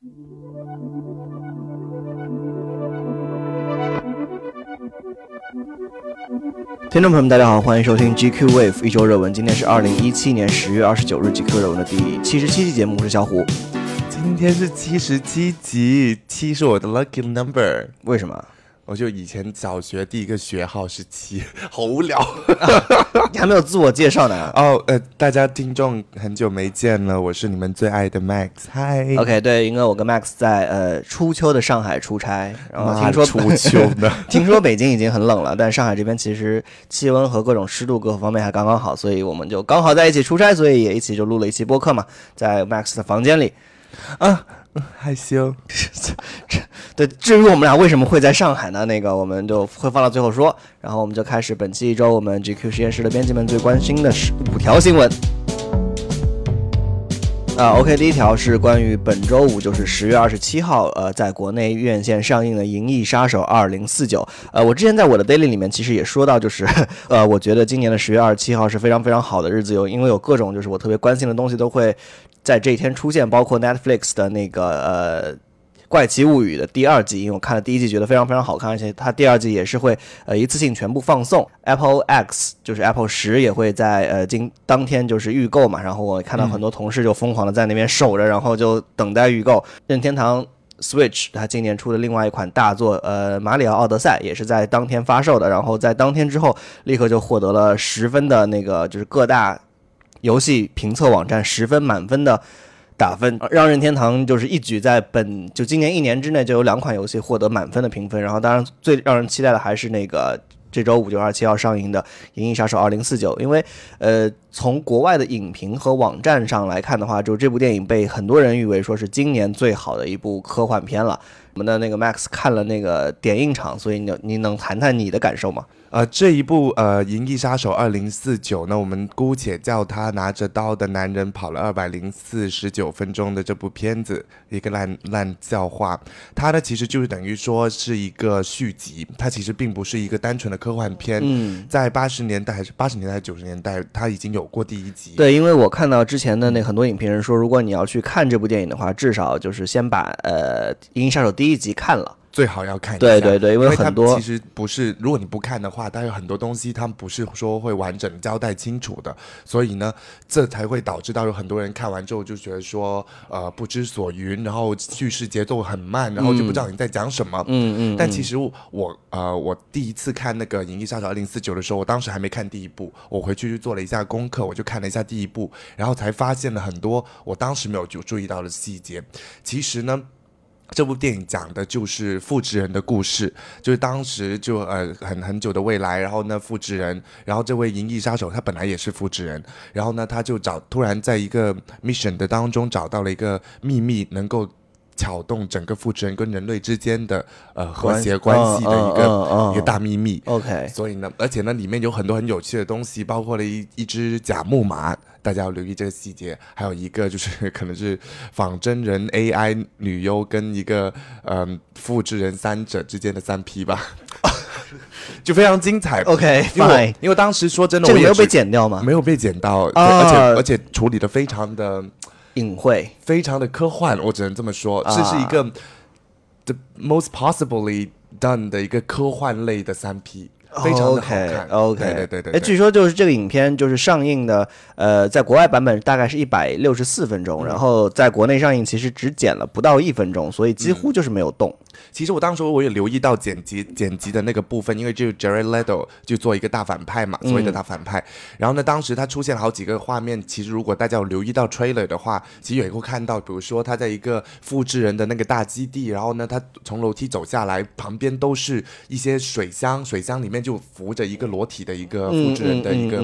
听众朋友们，大家好，欢迎收听 GQ Wave 一周热文。今天是二零一七年十月二十九日，GQ 热文的第七十七期节目，我是小虎。今天是七十七集，七是我的 lucky number。为什么？我就以前小学第一个学号是七，好无聊。你还没有自我介绍呢。哦，呃，大家听众很久没见了，我是你们最爱的 Max。嗨。OK，对，因为我跟 Max 在呃初秋的上海出差，然后听说初秋呢，听说北京已经很冷了，但上海这边其实气温和各种湿度各方面还刚刚好，所以我们就刚好在一起出差，所以也一起就录了一期播客嘛，在 Max 的房间里。啊，害羞。对，至于我们俩为什么会在上海呢？那个我们就会放到最后说。然后我们就开始本期一周我们 GQ 实验室的编辑们最关心的十五条新闻。啊，OK，第一条是关于本周五，就是十月二十七号，呃，在国内院线上映的《银翼杀手二零四九》。呃，我之前在我的 daily 里面其实也说到，就是 呃，我觉得今年的十月二十七号是非常非常好的日子，有因为有各种就是我特别关心的东西都会在这一天出现，包括 Netflix 的那个呃。怪奇物语的第二季，因为我看了第一季，觉得非常非常好看，而且它第二季也是会呃一次性全部放送。Apple X 就是 Apple 十也会在呃今当天就是预购嘛，然后我看到很多同事就疯狂的在那边守着，然后就等待预购。任天堂 Switch 它今年出的另外一款大作呃马里奥奥德赛也是在当天发售的，然后在当天之后立刻就获得了十分的那个就是各大游戏评测网站十分满分的。打分让任天堂就是一举在本就今年一年之内就有两款游戏获得满分的评分，然后当然最让人期待的还是那个这周五就二七号上映的《银翼杀手二零四九》，因为呃从国外的影评和网站上来看的话，就这部电影被很多人誉为说是今年最好的一部科幻片了。我们的那个 Max 看了那个点映场，所以你你能谈谈你的感受吗？呃，这一部呃《银翼杀手二零四九》呢，我们姑且叫他拿着刀的男人跑了二百零四十九分钟的这部片子，一个烂烂笑话。它呢，其实就是等于说是一个续集，它其实并不是一个单纯的科幻片。嗯，在八十年代还是八十年代九十年代，它已经有过第一集。对，因为我看到之前的那很多影评人说，如果你要去看这部电影的话，至少就是先把呃《银翼杀手》第一集看了。最好要看一下，对对对，因为很多其实不是，如果你不看的话，它有很多东西，他们不是说会完整交代清楚的，所以呢，这才会导致到有很多人看完之后就觉得说，呃，不知所云，然后叙事节奏很慢，然后就不知道你在讲什么。嗯嗯。但其实我呃，我第一次看那个《银翼杀手二零四九》的时候，我当时还没看第一部，我回去去做了一下功课，我就看了一下第一部，然后才发现了很多我当时没有就注意到的细节。其实呢。这部电影讲的就是复制人的故事，就是当时就呃很很久的未来，然后呢复制人，然后这位银翼杀手他本来也是复制人，然后呢他就找突然在一个 mission 的当中找到了一个秘密，能够撬动整个复制人跟人类之间的呃和谐关系的一个一个大秘密。OK，所以呢，而且呢里面有很多很有趣的东西，包括了一一只假木马。大家要留意这个细节，还有一个就是 可能是仿真人 AI 女优跟一个嗯、呃、复制人三者之间的三 P 吧，就非常精彩。OK，因为因为当时说真的，我没有被剪掉吗？没有被剪到，啊。而且而且处理的非常的隐晦，非常的科幻，我只能这么说，啊。这是一个 the most possibly done 的一个科幻类的三 P。非常的好看 OK，对对对对。哎，据说就是这个影片就是上映的，呃，在国外版本大概是一百六十四分钟，然后在国内上映其实只剪了不到一分钟，所以几乎就是没有动。其实我当时我也留意到剪辑剪辑的那个部分，因为就 Jared Leto 就做一个大反派嘛，所谓的大反派。然后呢，当时他出现了好几个画面，其实如果大家有留意到 trailer 的话，其实也会看到，比如说他在一个复制人的那个大基地，然后呢，他从楼梯走下来，旁边都是一些水箱，水箱里面就扶着一个裸体的一个复制人的一个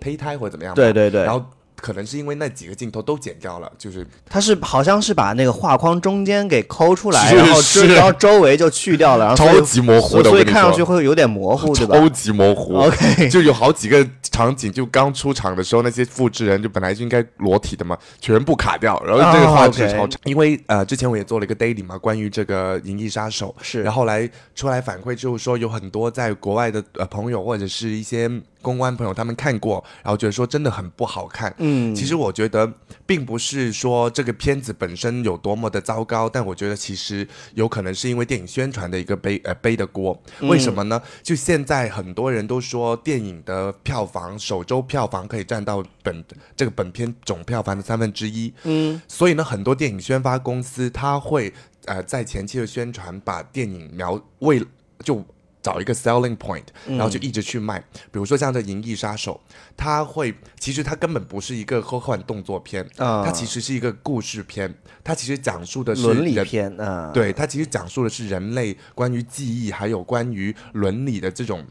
胚胎或者怎么样。对对对。然后。可能是因为那几个镜头都剪掉了，就是他是好像是把那个画框中间给抠出来，然后然后周围就去掉了，然后超级模糊的，所以看上去会有点模糊，对吧？超级模糊。OK，就有好几个场景，就刚出场的时候，那些复制人就本来就应该裸体的嘛，全部卡掉，然后这个画质超差。因为呃，之前我也做了一个 daily 嘛，关于这个《银翼杀手》，是，然后来出来反馈就是说，有很多在国外的呃朋友或者是一些。公关朋友他们看过，然后觉得说真的很不好看。嗯，其实我觉得并不是说这个片子本身有多么的糟糕，但我觉得其实有可能是因为电影宣传的一个背呃背的锅。为什么呢？就现在很多人都说电影的票房首周票房可以占到本这个本片总票房的三分之一。嗯，所以呢，很多电影宣发公司它会呃在前期的宣传把电影描为就。找一个 selling point，然后就一直去卖。比如说像这《银翼杀手》，它会其实它根本不是一个科幻动作片，啊它其实是一个故事片，它其实讲述的是伦理人片啊，对，它其实讲述的是人类关于记忆还有关于伦理的这种。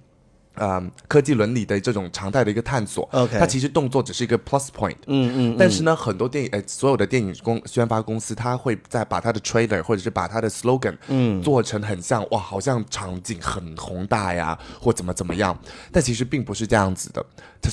呃，科技伦理的这种常态的一个探索。OK 它其实动作只是一个 plus point，嗯嗯，但是呢，很多电影，呃，所有的电影公宣发公司，它会在把它的 trailer 或者是把它的 slogan，嗯。做成很像哇，好像场景很宏大呀，或怎么怎么样，但其实并不是这样子的。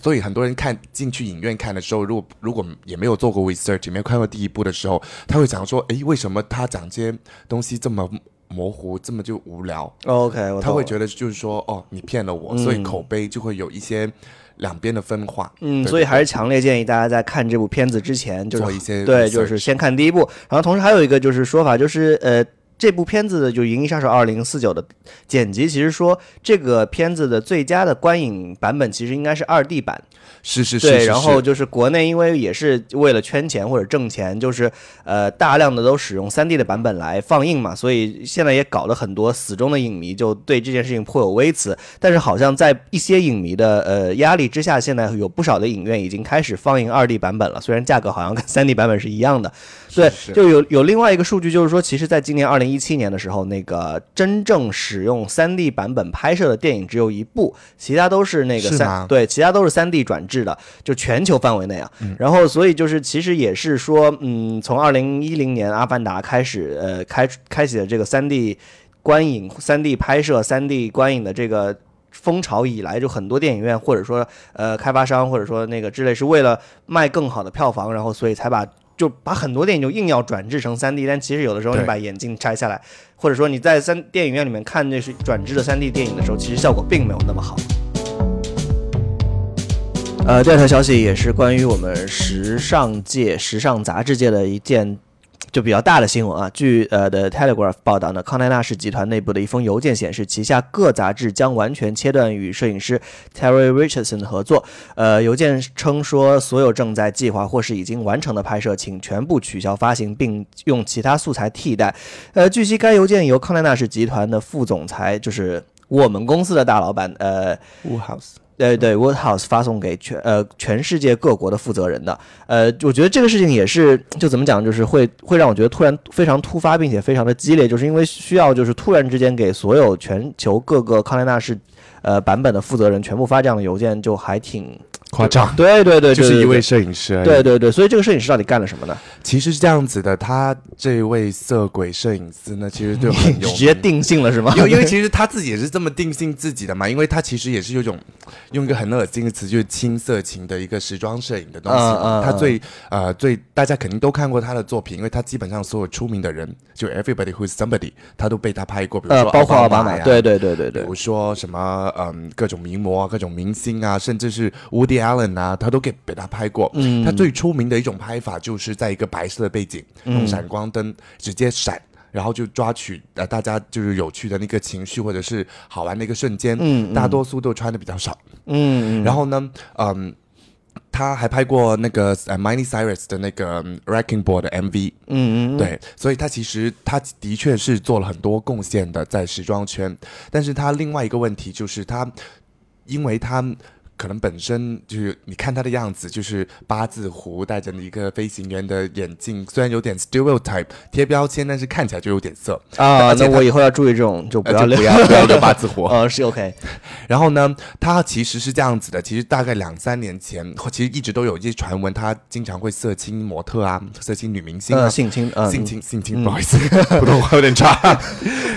所以很多人看进去影院看的时候，如果如果也没有做过 research，也没有看过第一部的时候，他会想说，诶，为什么他讲这些东西这么模糊，这么就无聊？OK，他会觉得就是说，哦，你骗了我，所以口碑就会有一些两边的分化。嗯，对所以还是强烈建议大家在看这部片子之前，就是做一些对，就是先看第一部，然后同时还有一个就是说法，就是呃。这部片子的就《银翼杀手二零四九》的剪辑，其实说这个片子的最佳的观影版本其实应该是二 D 版，是是是对，然后就是国内因为也是为了圈钱或者挣钱，就是呃大量的都使用 3D 的版本来放映嘛，所以现在也搞了很多死忠的影迷就对这件事情颇有微词。但是好像在一些影迷的呃压力之下，现在有不少的影院已经开始放映 2D 版本了，虽然价格好像跟 3D 版本是一样的。对，是就有有另外一个数据，就是说，其实，在今年二零一七年的时候，那个真正使用三 D 版本拍摄的电影只有一部，其他都是那个三对，其他都是三 D 转制的，就全球范围内啊。嗯然后，所以就是其实也是说，嗯，从二零一零年《阿凡达》开始，呃，开开启了这个三 D 观影、三 D 拍摄、三 D 观影的这个。风潮以来，就很多电影院或者说呃开发商或者说那个之类，是为了卖更好的票房，然后所以才把就把很多电影就硬要转制成三 D，但其实有的时候你把眼镜拆下来，或者说你在三电影院里面看那是转制的三 D 电影的时候，其实效果并没有那么好。呃，第二条消息也是关于我们时尚界、时尚杂志界的一件就比较大的新闻啊。据呃的 Telegraph 报道呢，康奈纳氏集团内部的一封邮件显示，旗下各杂志将完全切断与摄影师 Terry Richardson 的合作。呃，邮件称说，所有正在计划或是已经完成的拍摄，请全部取消发行，并用其他素材替代。呃，据悉，该邮件由康奈纳氏集团的副总裁，就是我们公司的大老板，呃。Woodhouse 对对，Woodhouse 发送给全呃全世界各国的负责人的。呃，我觉得这个事情也是，就怎么讲，就是会会让我觉得突然非常突发，并且非常的激烈，就是因为需要就是突然之间给所有全球各个康奈纳市呃版本的负责人全部发这样的邮件，就还挺夸张，对对对，就是一位摄影师。对对对，所以这个摄影师到底干了什么呢？其实是这样子的，他这位色鬼摄影师呢，其实就 直接。定性了是吗？因为因为其实他自己也是这么定性自己的嘛，因为他其实也是有一种用一个很恶心的词，就是轻色情的一个时装摄影的东西。嗯嗯他最呃最大家肯定都看过他的作品，因为他基本上所有出名的人，就 everybody who's somebody，他都被他拍过，比如呃，说包括奥巴马，呀，对对对对对，比如说什么嗯各种名模啊、各种明星啊，甚至是 Woody Allen 啊，他都给被他拍过。嗯他最出名的一种拍法就是在一个白色的背景，嗯用闪光灯直接闪。然后就抓取呃大家就是有趣的那个情绪或者是好玩的一个瞬间，嗯嗯大多数都穿的比较少。嗯，嗯然后呢，嗯，他还拍过那个呃 Miley Cyrus 的那个嗯 Wrecking Ball 的 MV，嗯嗯，对，所以他其实他的确是做了很多贡献的在时装圈，但是他另外一个问题就是他，因为他。可能本身就是你看他的样子，就是八字胡，戴着一个飞行员的眼镜，虽然有点 stereotype 贴标签，但是看起来就有点色。啊，那我以后要注意这种，就不呃要就不要不要留 八字胡。呃，是 OK，然后呢，他其实是这样子的，其实大概两三年前，其实一直都有一些传闻，他经常会色情模特啊，色情女明星啊，呃，性侵，嗯，性侵性侵，不好意思，普通话有点差。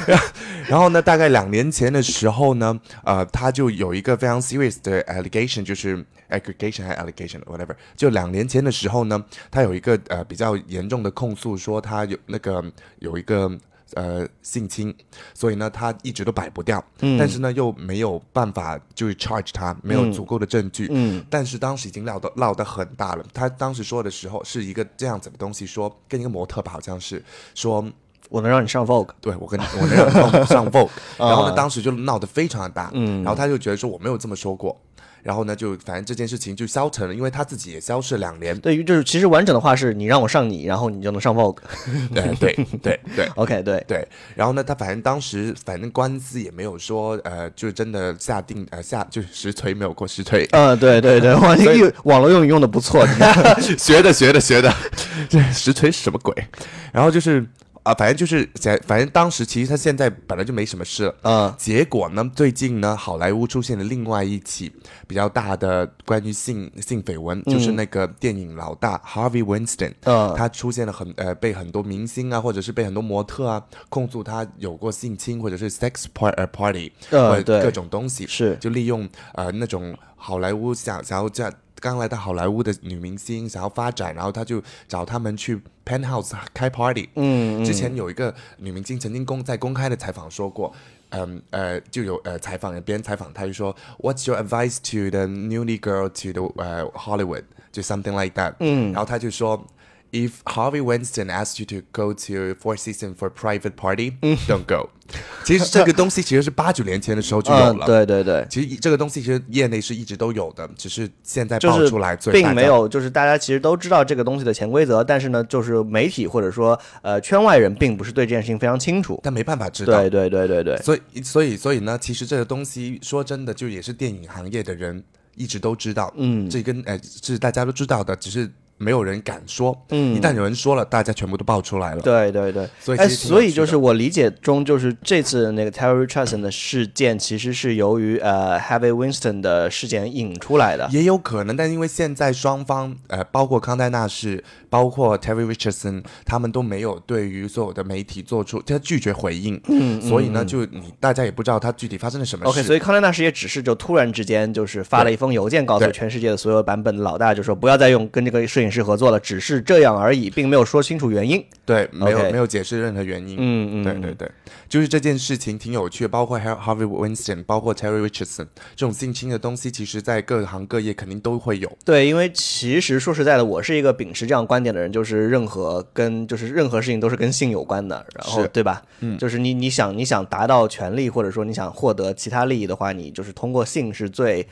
然后呢，大概两年前的时候呢，呃，他就有一个非常 serious 的 allegation，就是 aggregation 还是 allegation whatever，就两年前的时候呢，他有一个呃比较严重的控诉，说他有那个有一个呃性侵，所以呢他一直都摆不掉，但是呢又没有办法就是 charge 他，没有足够的证据，嗯。但是当时已经闹得闹得很大了。他当时说的时候是一个这样子的东西，说跟一个模特吧，好像是说。我能让你上 Vogue，对我跟我能让你上上 Vogue，然后呢，啊当时就闹得非常的大，嗯。然后他就觉得说我没有这么说过，然后呢，就反正这件事情就消沉了，因为他自己也消失了两年，对于就是其实完整的话是你让我上你，然后你就能上 Vogue。对对对对。OK，对，对，然后呢，他反正当时反正官司也没有说呃，就真的下定呃下就是实锤没有过实锤，嗯，对对对，哇，这 所以个网络用语用的不错，学的学的学的，这实锤是什么鬼？然后就是啊、反正就是反反正当时其实他现在本来就没什么事了。嗯结果呢？最近呢，好莱坞出现了另外一起比较大的关于性性绯闻，就是那个电影老大 Harvey Weinstein，嗯他出现了很呃被很多明星啊，或者是被很多模特啊控诉他有过性侵或者是 sex party，或者各种东西，是就利用呃那种好莱坞想想要这样刚来到好莱坞的女明星想要发展，然后他就找他们去 penthouse 开 party。嗯之前有一个女明星曾经公在公开的采访说过。嗯呃，就有呃采访别人采访他就说，What's your advice to the newly girl to the 呃 Hollywood？就 something like that。嗯然后他就说，If Harvey Weinstein asks you to go to Four Seasons for a private party, don't go。其实这个东西其实是八九年前的时候就有 嗯，了。对对对。其实这个东西其实业内是一直都有的，只是现在就是爆出来，并没有，就是大家其实都知道这个东西的潜规则，但是呢，就是媒体或者说呃圈外人并不是对这件事情非常清楚。但没办法知道。对对对对对，所以所以所以呢，其实这个东西说真的，就也是电影行业的人一直都知道，嗯这跟呃是大家都知道的，只是没有人敢说。嗯一旦有人说了，大家全部都爆出来了。对对对，哎，所以其实挺有所以就是我理解中，就是这次那个 Terry Richardson 的事件，其实是由于呃 Harvey Winston 的事件引出来的。也有可能，但因为现在双方，呃，包括康泰纳是，包括 Terry Richardson，他们都没有对于所有的媒体做出，他拒绝回应，嗯，所以呢，就你大家也不知道他具体发生了什么事。OK，所以康奈纳是也只是就突然之间就是发了一封邮件，告诉全世界的所有版本的老大，就说不要再用跟这个摄影师合作了，只是这样而已，并没有说清楚原因。对，没有没有解释任何原因。嗯嗯，对对对，就是这件事情挺有趣的，包括 Har- Harvey Weinstein，包括 Terry Richardson 这种性侵的东西，其实在各行各业肯定都会有。对，因为其实说实在的，我是一个秉持这样观点的人，就是任何跟就是任何事情都是跟性有关的，然后对吧？嗯，就是你你想你想达到权利，或者说你想获得其他利益的话，你就是通过性是最，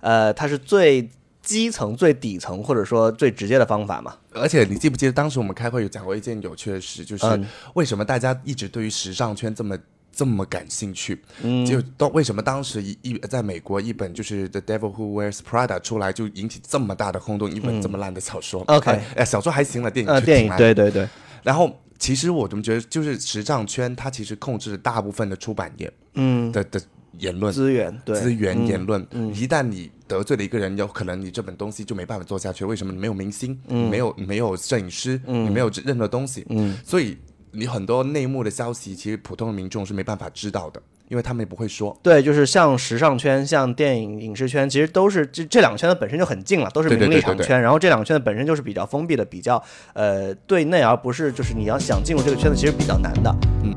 呃，它是最基层、最底层或者说最直接的方法嘛。而且你记不记得当时我们开会有讲过一件有趣的事，就是嗯。为什么大家一直对于时尚圈这么这么感兴趣？嗯，就当为什么当时一一在美国一本就是《The Devil Who Wears Prada》出来就引起这么大的轰动，一本这么烂的小说。OK 哎，哎小说还行了，电影电影挺烂的。对对对，然后其实我怎么觉得，就是时尚圈它其实控制了大部分的出版业嗯，的的言论。资源对资源嗯言论，嗯一旦你得罪了一个人，有可能你这本东西就没办法做下去。为什么？你没有明星，嗯没有没有摄影师，你没有任何东西，嗯所以你很多内幕的消息，其实普通的民众是没办法知道的，因为他们也不会说。对，就是像时尚圈、像电影影视圈，其实都是这这两个圈子本身就很近了，都是名利对对对场圈。然后这两个圈子本身就是比较封闭的，比较呃对内，而不是就是你要想进入这个圈子，其实比较难的。嗯。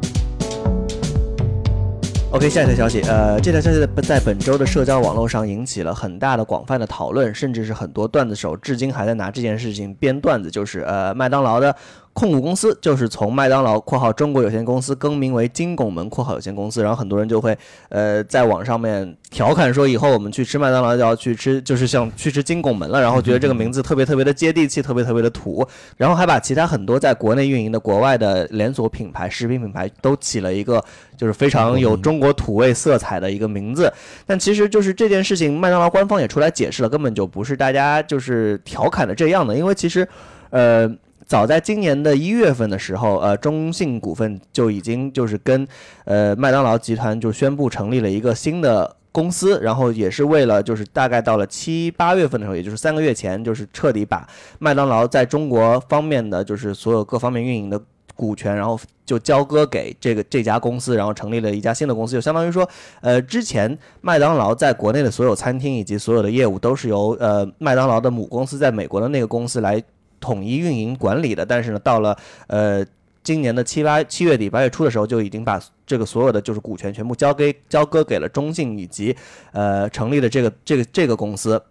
OK，下一条消息，呃，这条消息在本周的社交网络上引起了很大的广泛的讨论，甚至是很多段子手至今还在拿这件事情编段子，就是呃，麦当劳的控股公司就是从麦当劳（括号中国有限公司）更名为金拱门（括号有限公司），然后很多人就会呃在网上面调侃说，以后我们去吃麦当劳就要去吃，就是像去吃金拱门了，然后觉得这个名字特别特别的接地气，特别特别的土，然后还把其他很多在国内运营的国外的连锁品牌、食品品牌都起了一个就是非常有中国土味色彩的一个名字，但其实就是这件事情，麦当劳官方也出来解释了，根本就不是大家就是调侃的这样的，因为其实，呃。早在今年的一月份的时候，呃，中信股份就已经就是跟呃麦当劳集团就宣布成立了一个新的公司，然后也是为了就是大概到了七八月份的时候，也就是三个月前，就是彻底把麦当劳在中国方面的就是所有各方面运营的股权，然后就交割给这个这家公司，然后成立了一家新的公司，就相当于说，呃，之前麦当劳在国内的所有餐厅以及所有的业务都是由呃麦当劳的母公司在美国的那个公司来统一运营管理的，但是呢，到了呃。今年的七八七月底八月初的时候就已经把这个所有的就是股权全部交给交割给了中信以及呃成立的这个这个这个公司。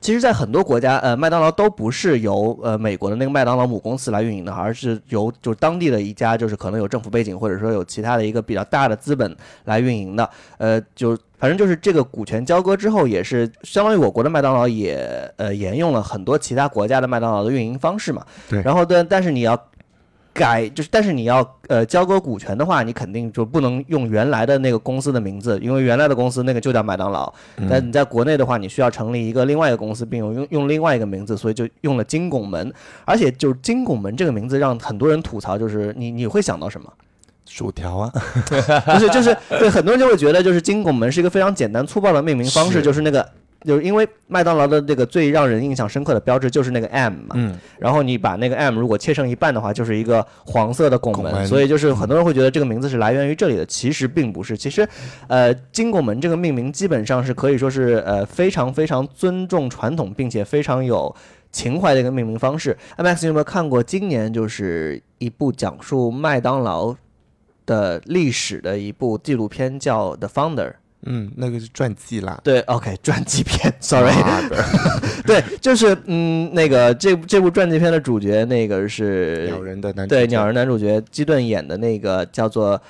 其实，在很多国家，呃，麦当劳都不是由呃美国的那个麦当劳母公司来运营的，而是由就是当地的一家就是可能有政府背景或者说有其他的一个比较大的资本来运营的。呃，就反正就是这个股权交割之后，也是相当于我国的麦当劳也呃沿用了很多其他国家的麦当劳的运营方式嘛。对。然后，但但是你要。改就是，但是你要呃交割股权的话，你肯定就不能用原来的那个公司的名字，因为原来的公司那个就叫麦当劳。但你在国内的话，你需要成立一个另外一个公司，并用用另外一个名字，所以就用了金拱门。而且就是金拱门这个名字让很多人吐槽，就是你你会想到什么？薯条啊？不是，就是对很多人就会觉得，就是金拱门是一个非常简单粗暴的命名方式，就是那个。就是因为麦当劳的这个最让人印象深刻的标志就是那个 M 嘛，嗯，然后你把那个 M 如果切成一半的话，就是一个黄色的拱门，所以就是很多人会觉得这个名字是来源于这里的，其实并不是。其实，呃，金拱门这个命名基本上是可以说是呃非常非常尊重传统，并且非常有情怀的一个命名方式。Max 有没有看过今年就是一部讲述麦当劳的历史的一部纪录片，叫《The Founder》？嗯，那个是传记啦。对，OK，传记片，Sorry。对，就是嗯，那个这这部传记片的主角，那个是鸟人的男对鸟人男主角基顿演的那个叫做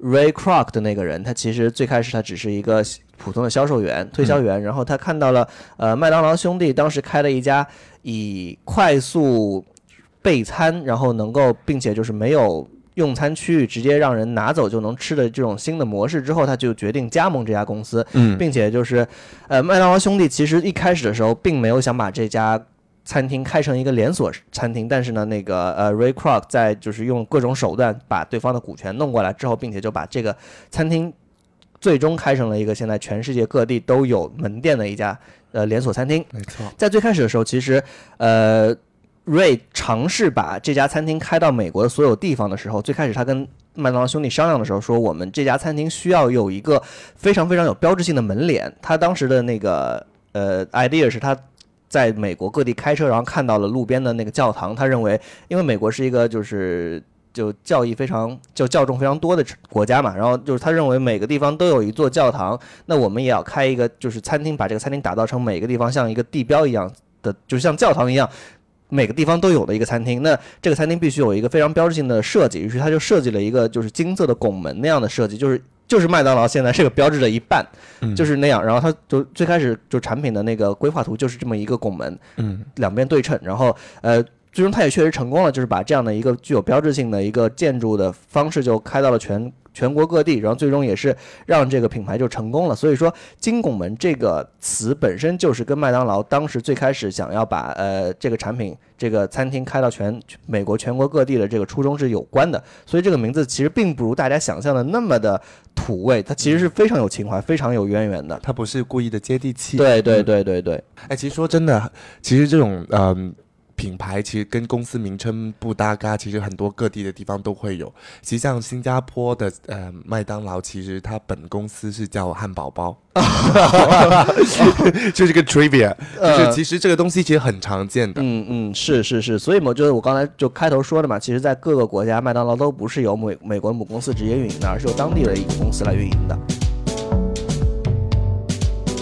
Ray Kroc 的那个人，他其实最开始他只是一个普通的销售员、推销员，然后他看到了呃麦当劳兄弟当时开了一家以快速备餐，然后能够并且就是没有。用餐区域直接让人拿走就能吃的这种新的模式之后，他就决定加盟这家公司，并且就是，呃，麦当劳兄弟其实一开始的时候并没有想把这家餐厅开成一个连锁餐厅，但是呢，那个呃，Ray Kroc 在就是用各种手段把对方的股权弄过来之后，并且就把这个餐厅最终开成了一个现在全世界各地都有门店的一家呃连锁餐厅。没错，在最开始的时候，其实呃。瑞尝试把这家餐厅开到美国的所有地方的时候，最开始他跟麦当劳兄弟商量的时候说，我们这家餐厅需要有一个非常非常有标志性的门脸。他当时的那个呃 idea 是他在美国各地开车，然后看到了路边的那个教堂，他认为，因为美国是一个就是就教义非常就教众非常多的国家嘛，然后就是他认为每个地方都有一座教堂，那我们也要开一个就是餐厅，把这个餐厅打造成每个地方像一个地标一样的，就像教堂一样。每个地方都有的一个餐厅，那这个餐厅必须有一个非常标志性的设计，于是他就设计了一个就是金色的拱门那样的设计，就是就是麦当劳现在这个标志的一半，就是那样。然后他就最开始就产品的那个规划图就是这么一个拱门，嗯，两边对称，然后呃，最终他也确实成功了，就是把这样的一个具有标志性的一个建筑的方式就开到了全。全国各地，然后最终也是让这个品牌就成功了。所以说，金拱门这个词本身就是跟麦当劳当时最开始想要把呃这个产品、这个餐厅开到全美国全国各地的这个初衷是有关的。所以这个名字其实并不如大家想象的那么的土味，它其实是非常有情怀、非常有渊源的。它不是故意的接地气。对对对对对。哎，其实说真的，其实这种嗯。品牌其实跟公司名称不搭嘎，其实很多各地的地方都会有。其实像新加坡的呃麦当劳，其实它本公司是叫汉堡包，就是个 trivia，就是其实这个东西其实很常见的。嗯嗯，是是是，所以嘛，就是我刚才就开头说的嘛，其实，在各个国家，麦当劳都不是由美美国母公司直接运营的，而是由当地的一个公司来运营的。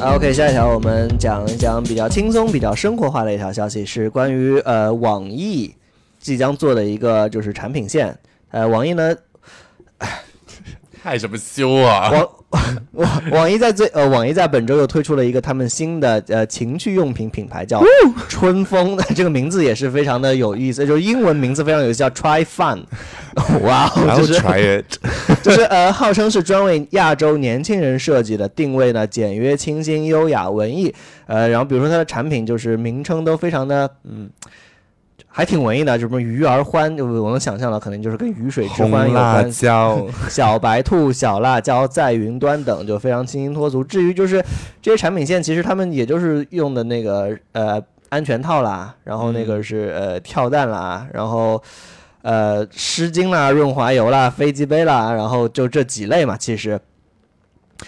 OK，下一条我们讲一讲比较轻松、比较生活化的一条消息，是关于呃网易即将做的一个就是产品线。呃，网易呢，害什么羞啊？网 网网易在最呃，网易在本周又推出了一个他们新的呃情趣用品品牌，叫春风。这个名字也是非常的有意思，就是英文名字非常有意思，叫 Try Fun。哇，就是 Try It，就是呃，号称是专为亚洲年轻人设计的，定位呢简约、清新、优雅、文艺。呃，然后比如说它的产品就是名称都非常的嗯。还挺文艺的，就什么鱼儿欢，就我能想象到，可能就是跟鱼水之欢有关。小白兔、小辣椒在云端等，就非常清新脱俗。至于就是这些产品线，其实他们也就是用的那个呃安全套啦，然后那个是呃跳蛋啦，然后呃湿巾啦、润滑油啦、飞机杯啦，然后就这几类嘛，其实。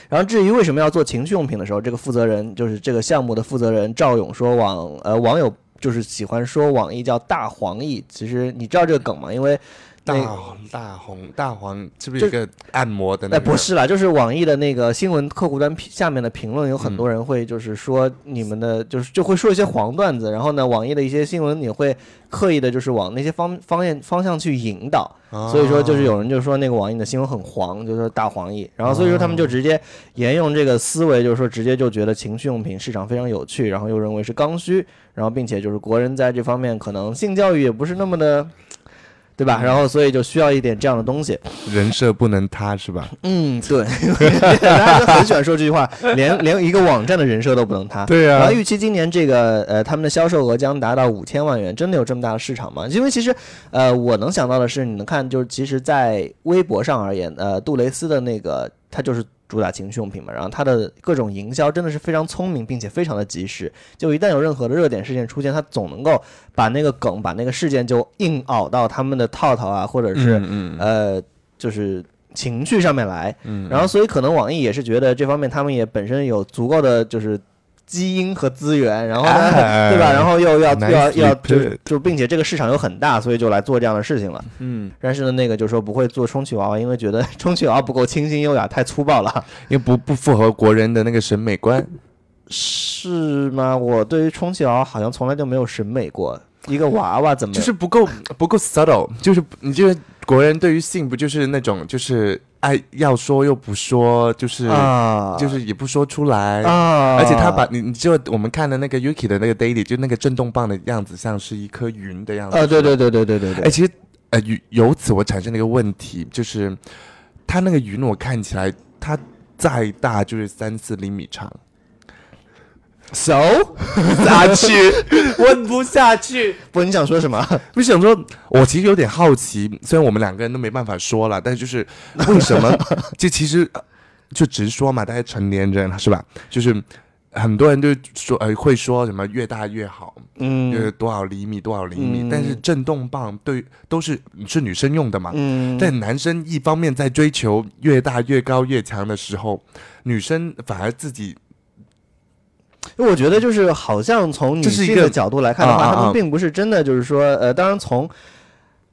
然后至于为什么要做情趣用品的时候，这个负责人就是这个项目的负责人赵勇说，网呃网友。就是喜欢说网易叫大黄易，其实你知道这个梗吗？因为大红大红大黄是不是有一个按摩的那哎，不是啦，就是网易的那个新闻客户端下面的评论，有很嗯。多人会就是说你们的，就是就会说一些黄段子，然后呢，网易的一些新闻你会刻意的，就是往那些方方面方向去引导，啊。所以说就是有人就说那个网易的新闻很黄，就是说大黄易，然后所以说他们就直接沿用这个思维，就是说直接就觉得情趣用品市场非常有趣，然后又认为是刚需，然后并且就是国人在这方面可能性教育也不是那么的。对吧？然后所以就需要一点这样的东西。人设不能塌是吧？嗯，对，大家都很喜欢说这句话，连连一个网站的人设都不能塌。对啊然后预期今年这个呃他们的销售额将达到五千万元，真的有这么大的市场吗？因为其实呃我能想到的是，你能看就是其实，在微博上而言，呃杜蕾斯的那个他就是。主打情趣用品嘛，然后它的各种营销真的是非常聪明，并且非常的及时。就一旦有任何的热点事件出现，它总能够把那个梗、把那个事件就硬熬到他们的套套啊，或者是、嗯呃，就是情绪上面来。嗯然后，所以可能网易也是觉得这方面他们也本身有足够的就是基因和资源，然后呢，哎对吧？然后又要又要 Nicely 要就就，并且这个市场又很大，所以就来做这样的事情了。嗯，但是呢，那个就说不会做充气娃娃，因为觉得 充气娃娃不够清新优雅，太粗暴了，因为不不符合国人的那个审美观。是吗？我对于充气娃娃好像从来就没有审美过，一个娃娃怎么就是不够不够 subtle，就是你就是国人对于性不就是那种就是爱要说又不说，就是、啊，就是也不说出来。啊，而且他把你，你就我们看的那个 Yuki 的那个 Daily，就那个震动棒的样子，像是一颗云的样子。啊，对对对对对对对，哎，其实呃，由由此我产生了一个问题，就是它那个云，我看起来它再大就是三四厘米长，so 下去 问不下去。不，你想说什么？我想说，我其实有点好奇，虽然我们两个人都没办法说了，但就是为什么？就其实呃就直说嘛，大家成年人是吧？就是很多人就说呃会说什么越大越好，嗯就是多少厘米多少厘米，嗯但是震动棒对都是是女生用的嘛，嗯，但男生一方面在追求越大越高越强的时候，女生反而自己因为我觉得就是好像从女性的角度来看的话，他们并不是真的就是说，呃，当然从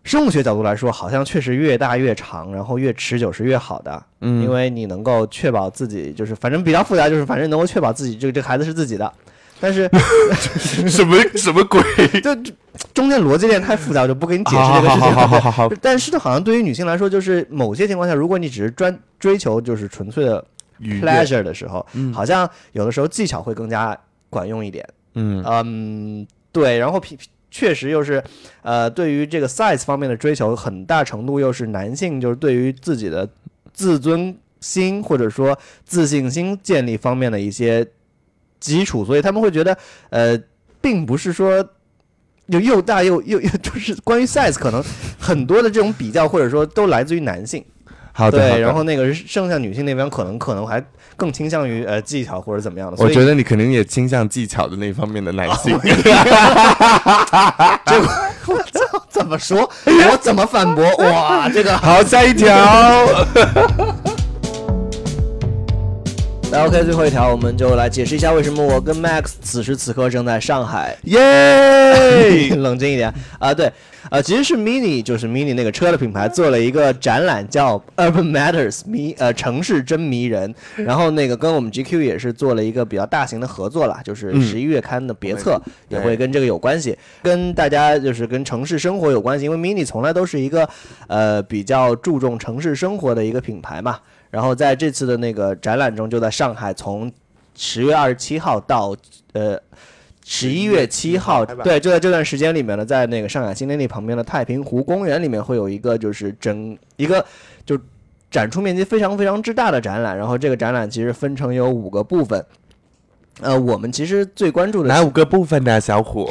生物学角度来说，好像确实越大越长，然后越持久是越好的，嗯因为你能够确保自己就是反正比较复杂，就是反正能够确保自己这个这个孩子是自己的。但是 什么什么鬼？就 就中间逻辑链太复杂，我就不给你解释这个事情好好好好。但是，好像对于女性来说，就是某些情况下，如果你只是专追求就是纯粹的 pleasure 的时候，嗯好像有的时候技巧会更加管用一点。嗯嗯，对，然后皮确实又是，呃，对于这个 size 方面的追求，很大程度又是男性就是对于自己的自尊心或者说自信心建立方面的一些基础，所以他们会觉得，呃，并不是说。就又大又又又就是关于 size，可能很多的这种比较或者说都来自于男性，好的，对，然后那个剩下女性那边可能可能还更倾向于呃技巧或者怎么样的，我觉得你肯定也倾向技巧的那方面的男性。这我操怎么说？我怎么反驳？哇，这个好，下一条。来 OK，最后一条，我们就来解释一下为什么我跟 Max 此时此刻正在上海。耶！冷静一点啊，对，呃，其实是 Mini，就是 Mini 那个车的品牌做了一个展览，叫 Urban Matters 迷呃城市真迷人。然后那个跟我们 GQ 也是做了一个比较大型的合作啦，就是嗯十一月刊的别册也会跟这个有关系，跟大家就是跟城市生活有关系，因为 Mini 从来都是一个呃比较注重城市生活的一个品牌嘛。然后在这次的那个展览中，就在上海，从十月二十七号到呃十一月七号，对，就在这段时间里面呢，在那个上海新天地旁边的太平湖公园里面会有一个就是整一个就展出面积非常非常之大的展览，然后这个展览其实分成有五个部分。呃，我们其实最关注的哪五个部分呢，小虎？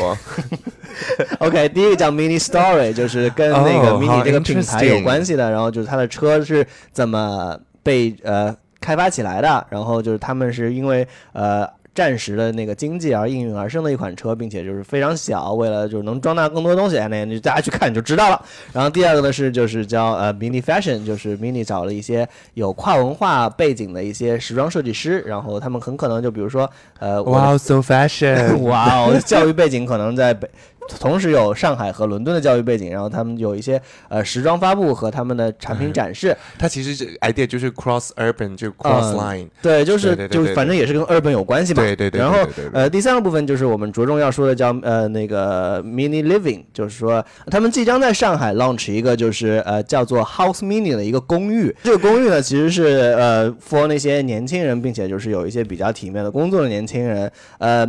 OK，第一个叫 Mini Story，就是跟那个哦 Mini 这个品牌有关系的。然后就是它的车是怎么被呃开发起来的，然后就是他们是因为呃。战时的那个经济而应运而生的一款车，并且就是非常小，为了就是能装纳更多东西，那就大家去看就知道了。然后第二个呢是就是叫呃 Mini Fashion，就是 Mini 找了一些有跨文化背景的一些时装设计师，然后他们很可能就比如说呃，Wow，so fashion！哇哦，教育背景可能在北同时有上海和伦敦的教育背景，然后他们有一些呃时装发布和他们的产品展示。它其实是 idea 就是 cross urban 就 cross line，、对，就是就反正也是跟 urban 有关系嘛。对对对然后呃，第三个部分就是我们着重要说的叫呃那个 mini living，就是说他们即将在上海 launch 一个就是呃叫做 house mini 的一个公寓。这个公寓呢其实是呃 for 那些年轻人，并且就是有一些比较体面的工作的年轻人，呃。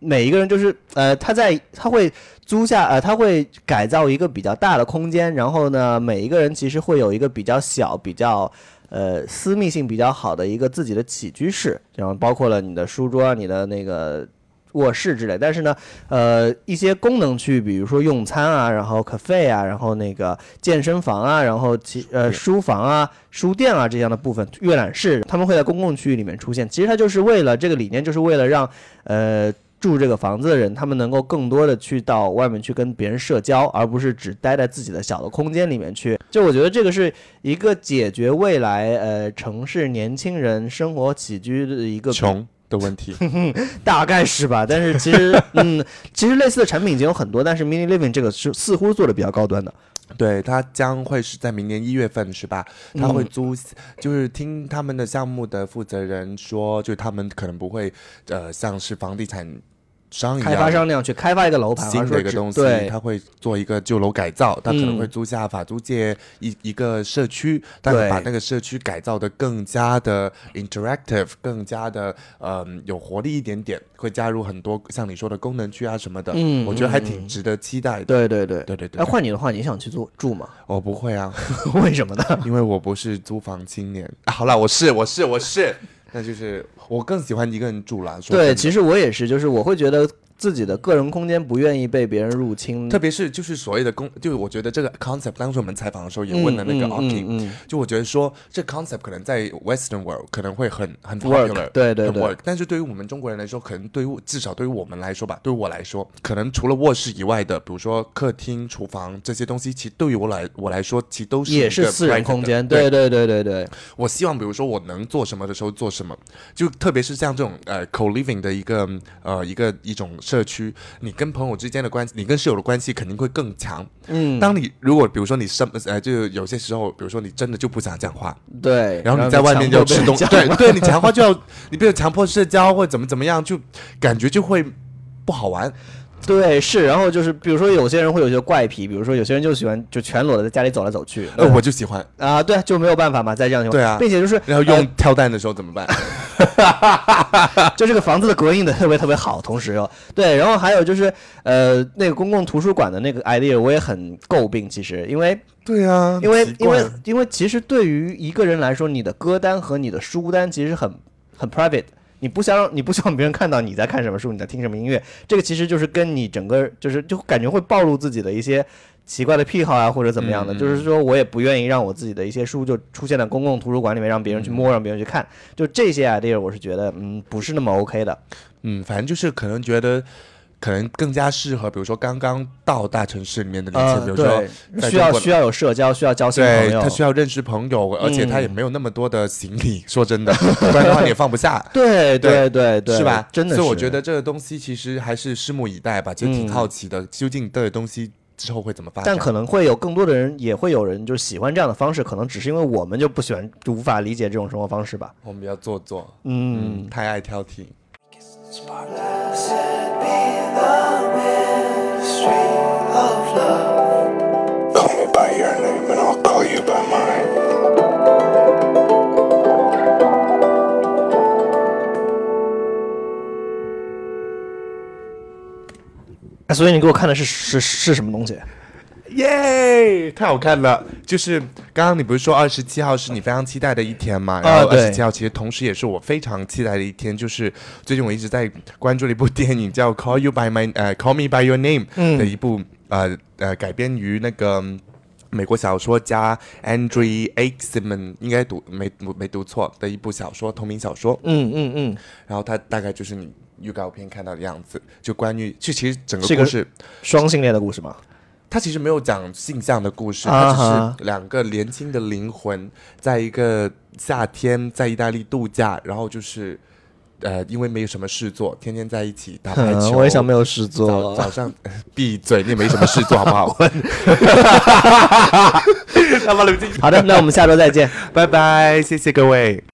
每一个人就是呃，他在他会租下呃，他会改造一个比较大的空间，然后呢，每一个人其实会有一个比较小、比较呃私密性比较好的一个自己的起居室，然后包括了你的书桌、你的那个卧室之类。但是呢，呃，一些功能区，比如说用餐啊，然后 cafe 啊，然后那个健身房啊，然后其呃书房啊、书店啊这样的部分，阅览室，他们会在公共区域里面出现。其实它就是为了这个理念，就是为了让呃。住这个房子的人，他们能够更多的去到外面去跟别人社交，而不是只待在自己的小的空间里面去。就我觉得这个是一个解决未来呃城市年轻人生活起居的一个穷的问题。大概是吧。但是其实嗯，其实类似的产品已经有很多，但是 Mini Living 这个是似乎做的比较高端的。对，它将会是在明年一月份，是吧？他会嗯租，就是听他们的项目的负责人说，就是他们可能不会，呃，像是房地产商开发商那样去开发一个楼盘，新的一个东西，他会做一个旧楼改造，他可能嗯会租下法租界一一个社区，但是对。把那个社区改造的更加的 interactive，更加的嗯有活力一点点，会加入很多像你说的功能区啊什么的，嗯我觉得还嗯挺值得期待的。对对对。对对对。哎，换你的话，你想去住住吗？我不会啊，为什么呢？因为我不是租房青年。啊、好了，我是我是我是，那就是我更喜欢一个人住了。对，其实我也是，就是我会觉得自己的个人空间不愿意被别人入侵，特别是就是所谓的公，就是我觉得这个 concept，当时我们采访的时候也问了那个嗯 Oking，、嗯嗯。就我觉得说这 concept 可能在 Western world 可能会很很 Work，popular，很对对对。work，但是对于我们中国人来说，可能对于至少对于我们来说吧，对于我来说，可能除了卧室以外的，比如说客厅、厨房这些东西，其实对于我来我来说，其实都是也是私人空间，对。对对对对对，我希望，比如说我能做什么的时候做什么，就特别是像这种呃 co living 的一个呃一个一种社区，你跟朋友之间的关系，你跟室友的关系肯定会更强。嗯，当你如果比如说你生呃，就有些时候，比如说你真的就不想讲话，对，然后你在外面就吃东，西，对对，你讲话就要你比如强迫社交或者怎么怎么样，就感觉就会不好玩。对是，然后就是比如说有些人会有些怪癖，比如说有些人就喜欢就全裸的在家里走来走去，呃，我就喜欢。啊对，就没有办法嘛，在这样情况，对啊并且就是然后用跳蛋的时候怎么办？就这个房子的隔音的特别特别好，同时又对，然后还有就是呃那个公共图书馆的那个 idea 我也很诟病，其实因为对啊，因为因为因为其实对于一个人来说，你的歌单和你的书单其实很很 private。你不想让你不希望别人看到你在看什么书，你在听什么音乐，这个其实就是跟你整个就是就感觉会暴露自己的一些奇怪的癖好啊，或者怎么样的。就是说我也不愿意让我自己的一些书就出现在公共图书馆里面，让别人去摸，让别人去看。就这些 idea，我是觉得嗯不是那么 OK 的。嗯，反正就是可能觉得，可能更加适合，比如说刚刚到大城市里面的年轻人，呃，比如说需要需要有社交，需要交新朋友对他。需要认识朋友，而且他也嗯没有那么多的行李，说真的，不然的话你也放不下。对对对对，是吧？真的是。所以我觉得这个东西其实还是拭目以待吧，其实挺嗯好奇的，究竟这个东西之后会怎么发展？但可能会有更多的人，也会有人就喜欢这样的方式，可能只是因为我们就不喜欢，就无法理解这种生活方式吧。我们比较做作，嗯嗯，，太爱挑剔。Be the mystery of love. Call me by your name and I'll call you by mine. 哎所以你给我看的是是是什么东西？耶太好看了！就是刚刚你不是说二十七号是你非常期待的一天嘛？然后二对十七号其实同时也是我非常期待的一天，就是最近我一直在关注的一部电影叫《Call You by My》呃，《Call Me by Your Name》的一部、呃呃改编于那个。嗯美国小说家 Andrew Aximan 应该读没没读错的一部小说，同名小说。嗯嗯嗯，然后它大概就是你预告片看到的样子，就关于就其实整个故事，双性恋的故事吗？它其实没有讲性向的故事，它啊哈只是两个年轻的灵魂在一个夏天在意大利度假，然后就是呃，因为没有什么事做，天天在一起打排球。嗯我也想没有事做。早上呃 闭嘴，你也没什么事做，好不好？好的，那我们下周再见。拜拜，谢谢各位。